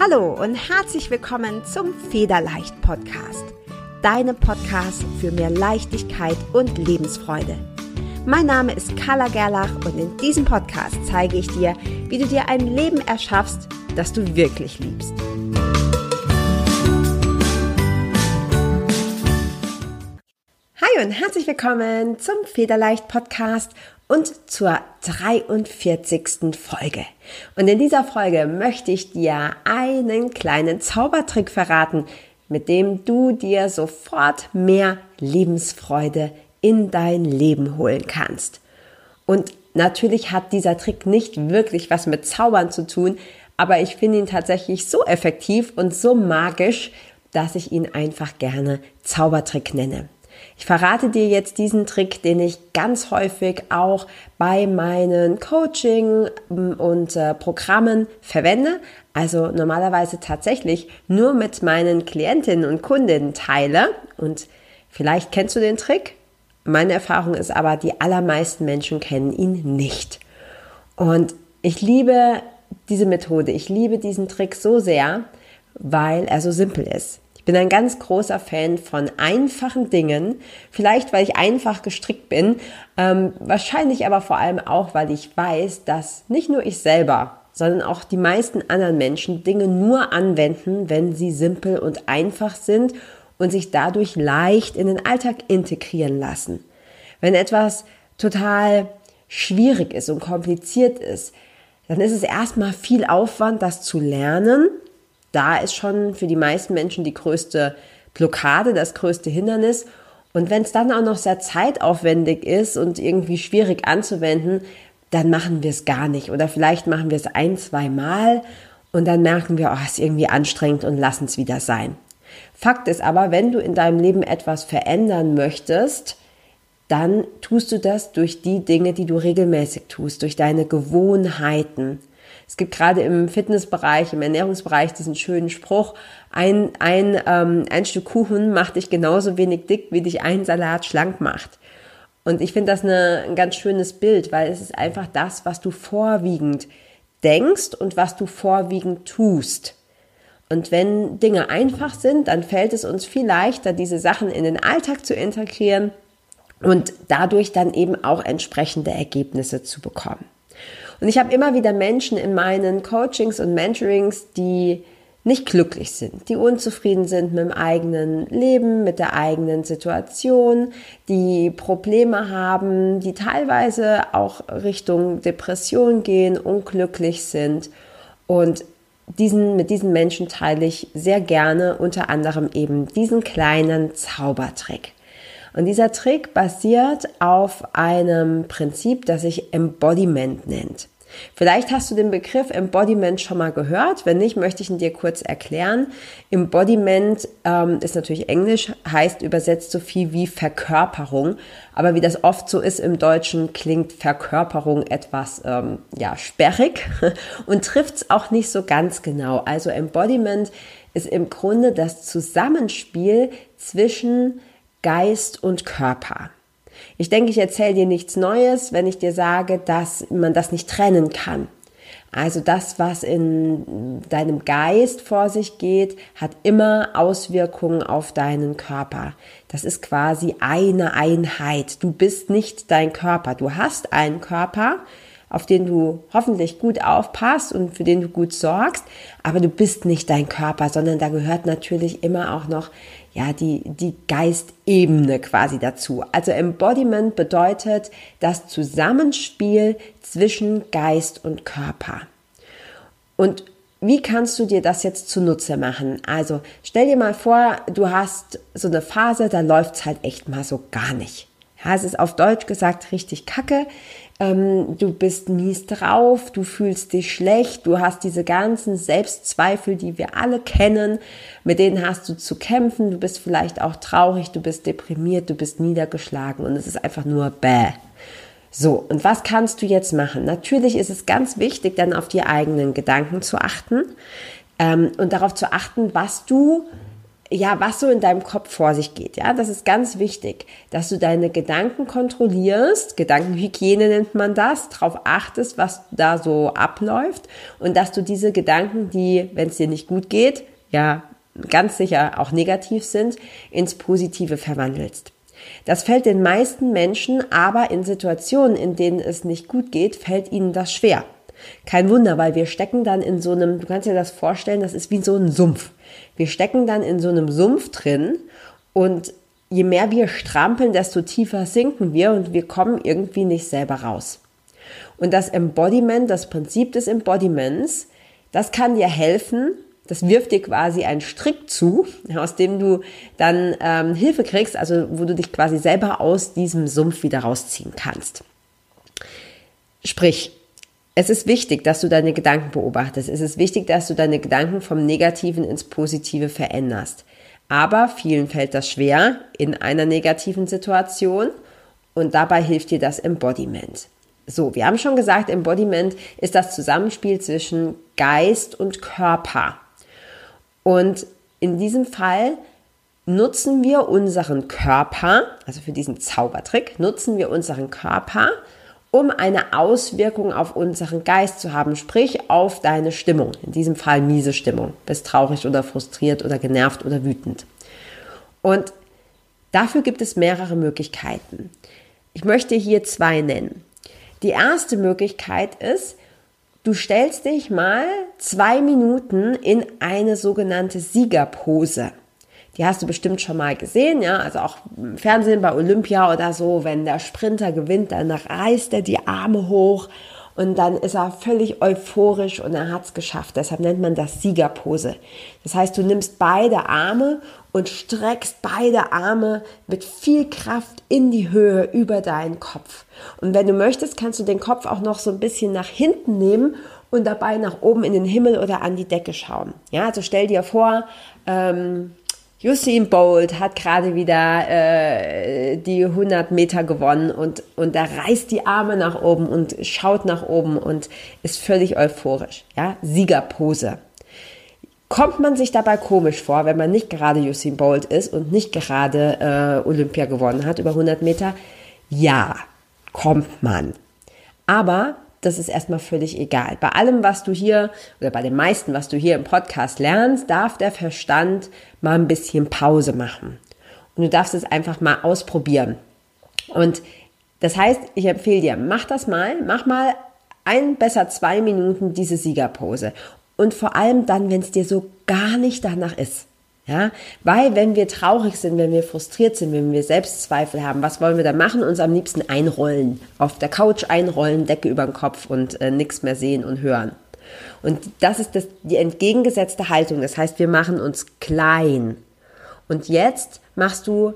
Hallo und herzlich willkommen zum Federleicht Podcast. Deinem Podcast für mehr Leichtigkeit und Lebensfreude. Mein Name ist Carla Gerlach und in diesem Podcast zeige ich dir, wie du dir ein Leben erschaffst, das du wirklich liebst. Hi und herzlich willkommen zum Federleicht Podcast und zur 43. Folge. Und in dieser Folge möchte ich dir einen kleinen Zaubertrick verraten, mit dem du dir sofort mehr Lebensfreude in dein Leben holen kannst. Und natürlich hat dieser Trick nicht wirklich was mit Zaubern zu tun, aber ich finde ihn tatsächlich so effektiv und so magisch, dass ich ihn einfach gerne Zaubertrick nenne. Ich verrate dir jetzt diesen Trick, den ich ganz häufig auch bei meinen Coaching ähm, und äh, Programmen verwende. Also normalerweise tatsächlich nur mit meinen Klientinnen und Kundinnen teile. Und vielleicht kennst du den Trick. Meine Erfahrung ist aber, die allermeisten Menschen kennen ihn nicht. Und ich liebe diese Methode. Ich liebe diesen Trick so sehr, weil er so simpel ist bin ein ganz großer Fan von einfachen Dingen, vielleicht weil ich einfach gestrickt bin, ähm, wahrscheinlich aber vor allem auch, weil ich weiß, dass nicht nur ich selber, sondern auch die meisten anderen Menschen Dinge nur anwenden, wenn sie simpel und einfach sind und sich dadurch leicht in den Alltag integrieren lassen. Wenn etwas total schwierig ist und kompliziert ist, dann ist es erstmal viel Aufwand, das zu lernen da ist schon für die meisten Menschen die größte Blockade, das größte Hindernis. Und wenn es dann auch noch sehr zeitaufwendig ist und irgendwie schwierig anzuwenden, dann machen wir es gar nicht. Oder vielleicht machen wir es ein, zwei Mal und dann merken wir, oh, es ist irgendwie anstrengend und lassen es wieder sein. Fakt ist aber, wenn du in deinem Leben etwas verändern möchtest, dann tust du das durch die Dinge, die du regelmäßig tust, durch deine Gewohnheiten. Es gibt gerade im Fitnessbereich, im Ernährungsbereich diesen schönen Spruch, ein, ein, ähm, ein Stück Kuchen macht dich genauso wenig dick, wie dich ein Salat schlank macht. Und ich finde das eine, ein ganz schönes Bild, weil es ist einfach das, was du vorwiegend denkst und was du vorwiegend tust. Und wenn Dinge einfach sind, dann fällt es uns viel leichter, diese Sachen in den Alltag zu integrieren und dadurch dann eben auch entsprechende Ergebnisse zu bekommen. Und ich habe immer wieder Menschen in meinen Coachings und Mentorings, die nicht glücklich sind, die unzufrieden sind mit dem eigenen Leben, mit der eigenen Situation, die Probleme haben, die teilweise auch Richtung Depression gehen, unglücklich sind. Und diesen, mit diesen Menschen teile ich sehr gerne unter anderem eben diesen kleinen Zaubertrick. Und dieser Trick basiert auf einem Prinzip, das sich Embodiment nennt. Vielleicht hast du den Begriff Embodiment schon mal gehört. Wenn nicht, möchte ich ihn dir kurz erklären. Embodiment ähm, ist natürlich Englisch, heißt übersetzt so viel wie Verkörperung. Aber wie das oft so ist im Deutschen, klingt Verkörperung etwas ähm, ja, sperrig und trifft es auch nicht so ganz genau. Also Embodiment ist im Grunde das Zusammenspiel zwischen Geist und Körper. Ich denke, ich erzähle dir nichts Neues, wenn ich dir sage, dass man das nicht trennen kann. Also das, was in deinem Geist vor sich geht, hat immer Auswirkungen auf deinen Körper. Das ist quasi eine Einheit. Du bist nicht dein Körper. Du hast einen Körper, auf den du hoffentlich gut aufpasst und für den du gut sorgst, aber du bist nicht dein Körper, sondern da gehört natürlich immer auch noch ja, die, die Geistebene quasi dazu. Also Embodiment bedeutet das Zusammenspiel zwischen Geist und Körper. Und wie kannst du dir das jetzt zunutze machen? Also stell dir mal vor, du hast so eine Phase, da läuft es halt echt mal so gar nicht. Ja, es ist auf Deutsch gesagt richtig kacke ähm, du bist mies drauf, du fühlst dich schlecht, du hast diese ganzen Selbstzweifel, die wir alle kennen, mit denen hast du zu kämpfen, du bist vielleicht auch traurig, du bist deprimiert, du bist niedergeschlagen und es ist einfach nur bäh. So, und was kannst du jetzt machen? Natürlich ist es ganz wichtig, dann auf die eigenen Gedanken zu achten ähm, und darauf zu achten, was du ja, was so in deinem Kopf vor sich geht. Ja, das ist ganz wichtig, dass du deine Gedanken kontrollierst. Gedankenhygiene nennt man das. Darauf achtest, was da so abläuft und dass du diese Gedanken, die, wenn es dir nicht gut geht, ja, ganz sicher auch negativ sind, ins Positive verwandelst. Das fällt den meisten Menschen aber in Situationen, in denen es nicht gut geht, fällt ihnen das schwer. Kein Wunder, weil wir stecken dann in so einem, du kannst dir das vorstellen, das ist wie so ein Sumpf. Wir stecken dann in so einem Sumpf drin und je mehr wir strampeln, desto tiefer sinken wir und wir kommen irgendwie nicht selber raus. Und das Embodiment, das Prinzip des Embodiments, das kann dir helfen, das wirft dir quasi einen Strick zu, aus dem du dann ähm, Hilfe kriegst, also wo du dich quasi selber aus diesem Sumpf wieder rausziehen kannst. Sprich, es ist wichtig, dass du deine Gedanken beobachtest. Es ist wichtig, dass du deine Gedanken vom Negativen ins Positive veränderst. Aber vielen fällt das schwer in einer negativen Situation und dabei hilft dir das Embodiment. So, wir haben schon gesagt, Embodiment ist das Zusammenspiel zwischen Geist und Körper. Und in diesem Fall nutzen wir unseren Körper, also für diesen Zaubertrick, nutzen wir unseren Körper, um eine Auswirkung auf unseren Geist zu haben, sprich auf deine Stimmung. In diesem Fall miese Stimmung. Bist traurig oder frustriert oder genervt oder wütend. Und dafür gibt es mehrere Möglichkeiten. Ich möchte hier zwei nennen. Die erste Möglichkeit ist, Du stellst dich mal zwei Minuten in eine sogenannte Siegerpose. Die hast du bestimmt schon mal gesehen, ja, also auch im Fernsehen bei Olympia oder so, wenn der Sprinter gewinnt, dann reißt er die Arme hoch und dann ist er völlig euphorisch und er hat es geschafft. Deshalb nennt man das Siegerpose. Das heißt, du nimmst beide Arme und streckst beide Arme mit viel Kraft in die Höhe über deinen Kopf. Und wenn du möchtest, kannst du den Kopf auch noch so ein bisschen nach hinten nehmen und dabei nach oben in den Himmel oder an die Decke schauen. Ja, also stell dir vor, ähm, Usain Bolt hat gerade wieder äh, die 100 Meter gewonnen und, und er reißt die Arme nach oben und schaut nach oben und ist völlig euphorisch. Ja, Siegerpose. Kommt man sich dabei komisch vor, wenn man nicht gerade Usain Bolt ist und nicht gerade äh, Olympia gewonnen hat über 100 Meter? Ja, kommt man. Aber das ist erstmal völlig egal. Bei allem, was du hier oder bei dem meisten, was du hier im Podcast lernst, darf der Verstand mal ein bisschen Pause machen. Und du darfst es einfach mal ausprobieren. Und das heißt, ich empfehle dir, mach das mal, mach mal ein, besser zwei Minuten diese Siegerpose und vor allem dann, wenn es dir so gar nicht danach ist. Ja, weil wenn wir traurig sind, wenn wir frustriert sind, wenn wir Selbstzweifel haben, was wollen wir da machen? Uns am liebsten einrollen, auf der Couch einrollen, Decke über den Kopf und äh, nichts mehr sehen und hören. Und das ist das, die entgegengesetzte Haltung. Das heißt, wir machen uns klein. Und jetzt machst du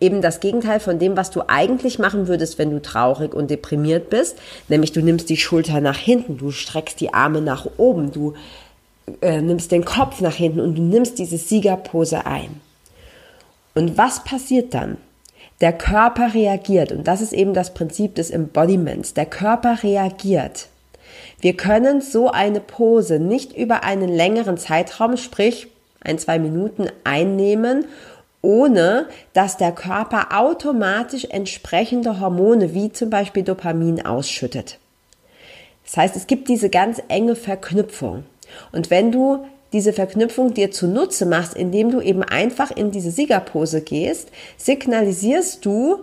eben das Gegenteil von dem, was du eigentlich machen würdest, wenn du traurig und deprimiert bist. Nämlich du nimmst die Schulter nach hinten, du streckst die Arme nach oben, du äh, nimmst den Kopf nach hinten und du nimmst diese Siegerpose ein. Und was passiert dann? Der Körper reagiert und das ist eben das Prinzip des Embodiments. Der Körper reagiert. Wir können so eine Pose nicht über einen längeren Zeitraum, sprich ein, zwei Minuten einnehmen ohne dass der Körper automatisch entsprechende Hormone wie zum Beispiel Dopamin ausschüttet. Das heißt, es gibt diese ganz enge Verknüpfung. Und wenn du diese Verknüpfung dir zunutze machst, indem du eben einfach in diese Siegerpose gehst, signalisierst du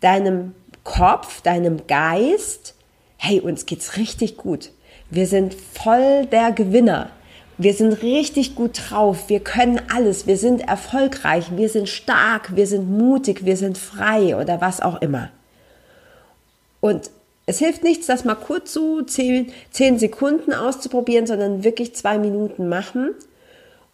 deinem Kopf, deinem Geist, hey, uns geht's richtig gut. Wir sind voll der Gewinner. Wir sind richtig gut drauf, wir können alles, wir sind erfolgreich, wir sind stark, wir sind mutig, wir sind frei oder was auch immer. Und es hilft nichts, das mal kurz so zehn, zehn Sekunden auszuprobieren, sondern wirklich zwei Minuten machen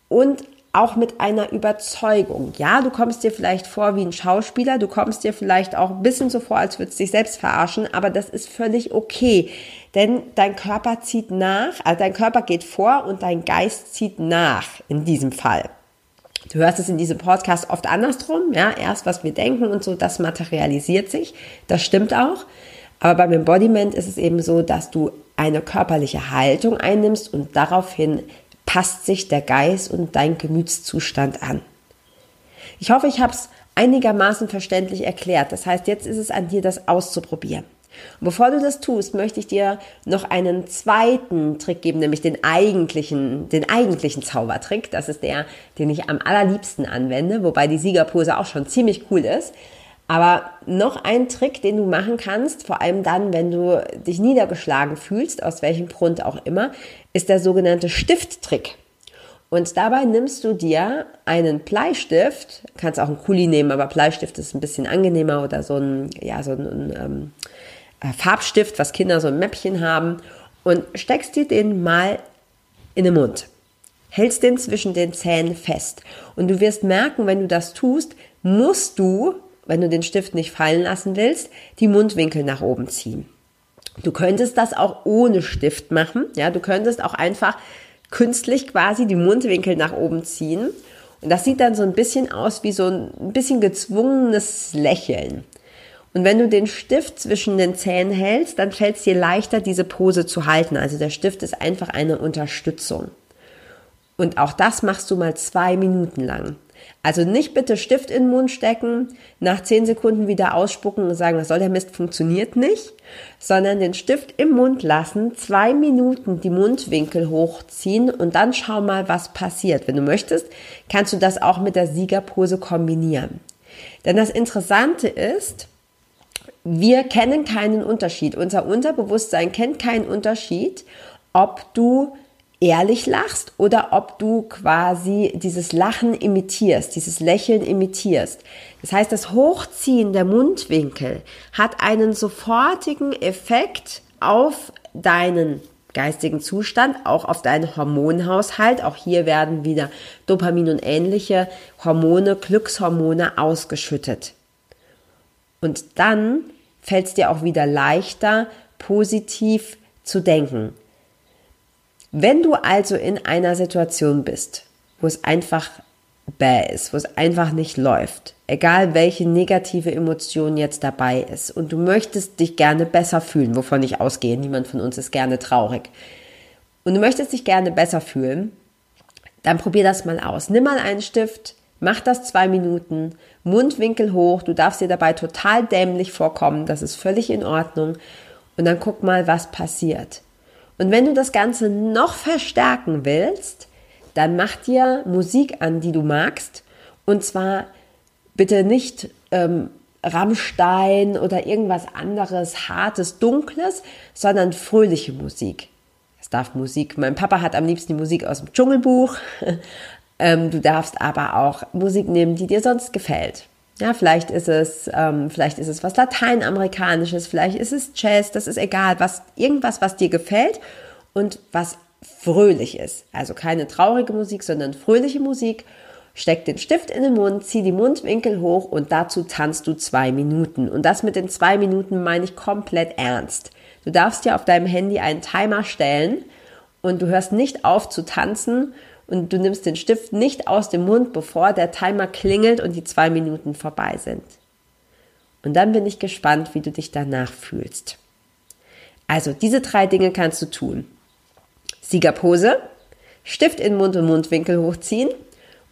und auch mit einer Überzeugung. Ja, du kommst dir vielleicht vor wie ein Schauspieler, du kommst dir vielleicht auch ein bisschen so vor, als würdest du dich selbst verarschen, aber das ist völlig okay, denn dein Körper zieht nach, also dein Körper geht vor und dein Geist zieht nach in diesem Fall. Du hörst es in diesem Podcast oft andersrum, ja, erst was wir denken und so, das materialisiert sich, das stimmt auch. Aber beim Embodiment ist es eben so, dass du eine körperliche Haltung einnimmst und daraufhin passt sich der Geist und dein Gemütszustand an. Ich hoffe, ich habe es einigermaßen verständlich erklärt. Das heißt, jetzt ist es an dir, das auszuprobieren. Und bevor du das tust, möchte ich dir noch einen zweiten Trick geben, nämlich den eigentlichen, den eigentlichen Zaubertrick. Das ist der, den ich am allerliebsten anwende, wobei die Siegerpose auch schon ziemlich cool ist. Aber noch ein Trick, den du machen kannst, vor allem dann, wenn du dich niedergeschlagen fühlst, aus welchem Grund auch immer, ist der sogenannte Stifttrick. Und dabei nimmst du dir einen Bleistift, kannst auch einen Kuli nehmen, aber Bleistift ist ein bisschen angenehmer oder so ein, ja, so ein ähm, äh, Farbstift, was Kinder so ein Mäppchen haben, und steckst dir den mal in den Mund. Hältst den zwischen den Zähnen fest. Und du wirst merken, wenn du das tust, musst du, wenn du den Stift nicht fallen lassen willst, die Mundwinkel nach oben ziehen. Du könntest das auch ohne Stift machen. Ja, du könntest auch einfach künstlich quasi die Mundwinkel nach oben ziehen. Und das sieht dann so ein bisschen aus wie so ein bisschen gezwungenes Lächeln. Und wenn du den Stift zwischen den Zähnen hältst, dann fällt es dir leichter, diese Pose zu halten. Also der Stift ist einfach eine Unterstützung. Und auch das machst du mal zwei Minuten lang. Also nicht bitte Stift in den Mund stecken, nach zehn Sekunden wieder ausspucken und sagen, was soll der Mist, funktioniert nicht, sondern den Stift im Mund lassen, zwei Minuten die Mundwinkel hochziehen und dann schau mal, was passiert. Wenn du möchtest, kannst du das auch mit der Siegerpose kombinieren. Denn das Interessante ist, wir kennen keinen Unterschied. Unser Unterbewusstsein kennt keinen Unterschied, ob du ehrlich lachst oder ob du quasi dieses Lachen imitierst, dieses Lächeln imitierst. Das heißt, das Hochziehen der Mundwinkel hat einen sofortigen Effekt auf deinen geistigen Zustand, auch auf deinen Hormonhaushalt. Auch hier werden wieder Dopamin und ähnliche Hormone, Glückshormone ausgeschüttet. Und dann fällt es dir auch wieder leichter, positiv zu denken. Wenn du also in einer Situation bist, wo es einfach bäh ist, wo es einfach nicht läuft, egal welche negative Emotion jetzt dabei ist und du möchtest dich gerne besser fühlen, wovon ich ausgehe, niemand von uns ist gerne traurig, und du möchtest dich gerne besser fühlen, dann probier das mal aus. Nimm mal einen Stift, mach das zwei Minuten, Mundwinkel hoch, du darfst dir dabei total dämlich vorkommen, das ist völlig in Ordnung, und dann guck mal, was passiert. Und wenn du das Ganze noch verstärken willst, dann mach dir Musik an, die du magst. Und zwar bitte nicht ähm, Rammstein oder irgendwas anderes, hartes, dunkles, sondern fröhliche Musik. Es darf Musik. Mein Papa hat am liebsten die Musik aus dem Dschungelbuch. ähm, du darfst aber auch Musik nehmen, die dir sonst gefällt. Ja, vielleicht ist es, ähm, vielleicht ist es was Lateinamerikanisches, vielleicht ist es Jazz, das ist egal, was, irgendwas, was dir gefällt und was fröhlich ist. Also keine traurige Musik, sondern fröhliche Musik. Steck den Stift in den Mund, zieh die Mundwinkel hoch und dazu tanzt du zwei Minuten. Und das mit den zwei Minuten meine ich komplett ernst. Du darfst dir auf deinem Handy einen Timer stellen und du hörst nicht auf zu tanzen und du nimmst den Stift nicht aus dem Mund, bevor der Timer klingelt und die zwei Minuten vorbei sind. Und dann bin ich gespannt, wie du dich danach fühlst. Also, diese drei Dinge kannst du tun. Siegerpose, Stift in Mund und Mundwinkel hochziehen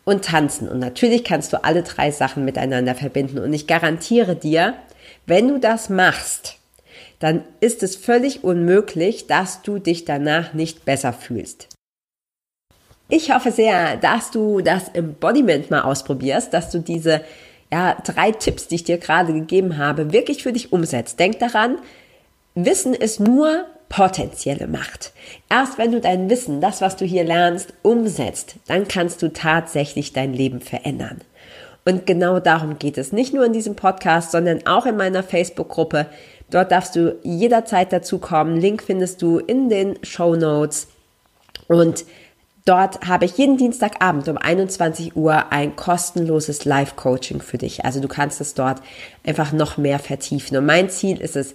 und tanzen. Und natürlich kannst du alle drei Sachen miteinander verbinden. Und ich garantiere dir, wenn du das machst, dann ist es völlig unmöglich, dass du dich danach nicht besser fühlst. Ich hoffe sehr, dass du das Embodiment mal ausprobierst, dass du diese ja, drei Tipps, die ich dir gerade gegeben habe, wirklich für dich umsetzt. Denk daran, Wissen ist nur potenzielle Macht. Erst wenn du dein Wissen, das, was du hier lernst, umsetzt, dann kannst du tatsächlich dein Leben verändern. Und genau darum geht es. Nicht nur in diesem Podcast, sondern auch in meiner Facebook-Gruppe. Dort darfst du jederzeit dazu kommen. Link findest du in den Show Notes. Und Dort habe ich jeden Dienstagabend um 21 Uhr ein kostenloses Live-Coaching für dich. Also du kannst es dort einfach noch mehr vertiefen. Und mein Ziel ist es,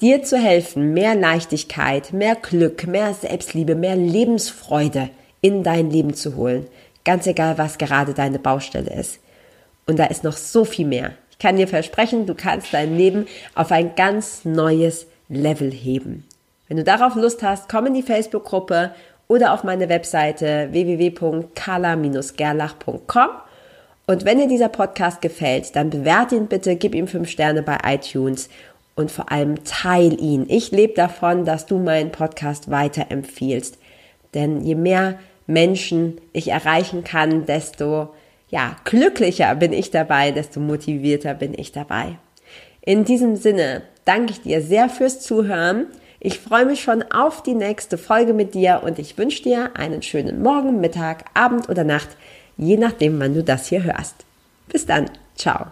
dir zu helfen, mehr Leichtigkeit, mehr Glück, mehr Selbstliebe, mehr Lebensfreude in dein Leben zu holen. Ganz egal, was gerade deine Baustelle ist. Und da ist noch so viel mehr. Ich kann dir versprechen, du kannst dein Leben auf ein ganz neues Level heben. Wenn du darauf Lust hast, komm in die Facebook-Gruppe oder auf meine Webseite www.kala-gerlach.com Und wenn dir dieser Podcast gefällt, dann bewerte ihn bitte, gib ihm fünf Sterne bei iTunes und vor allem teil ihn. Ich lebe davon, dass du meinen Podcast weiterempfiehlst. Denn je mehr Menschen ich erreichen kann, desto ja, glücklicher bin ich dabei, desto motivierter bin ich dabei. In diesem Sinne danke ich dir sehr fürs Zuhören. Ich freue mich schon auf die nächste Folge mit dir und ich wünsche dir einen schönen Morgen, Mittag, Abend oder Nacht, je nachdem, wann du das hier hörst. Bis dann. Ciao.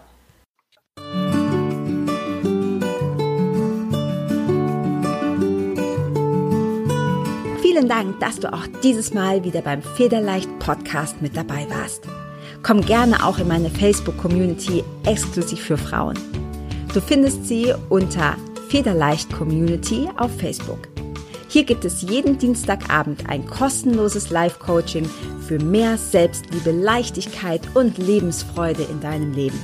Vielen Dank, dass du auch dieses Mal wieder beim Federleicht Podcast mit dabei warst. Komm gerne auch in meine Facebook-Community exklusiv für Frauen. Du findest sie unter Federleicht Community auf Facebook. Hier gibt es jeden Dienstagabend ein kostenloses Live-Coaching für mehr Selbstliebe, Leichtigkeit und Lebensfreude in deinem Leben.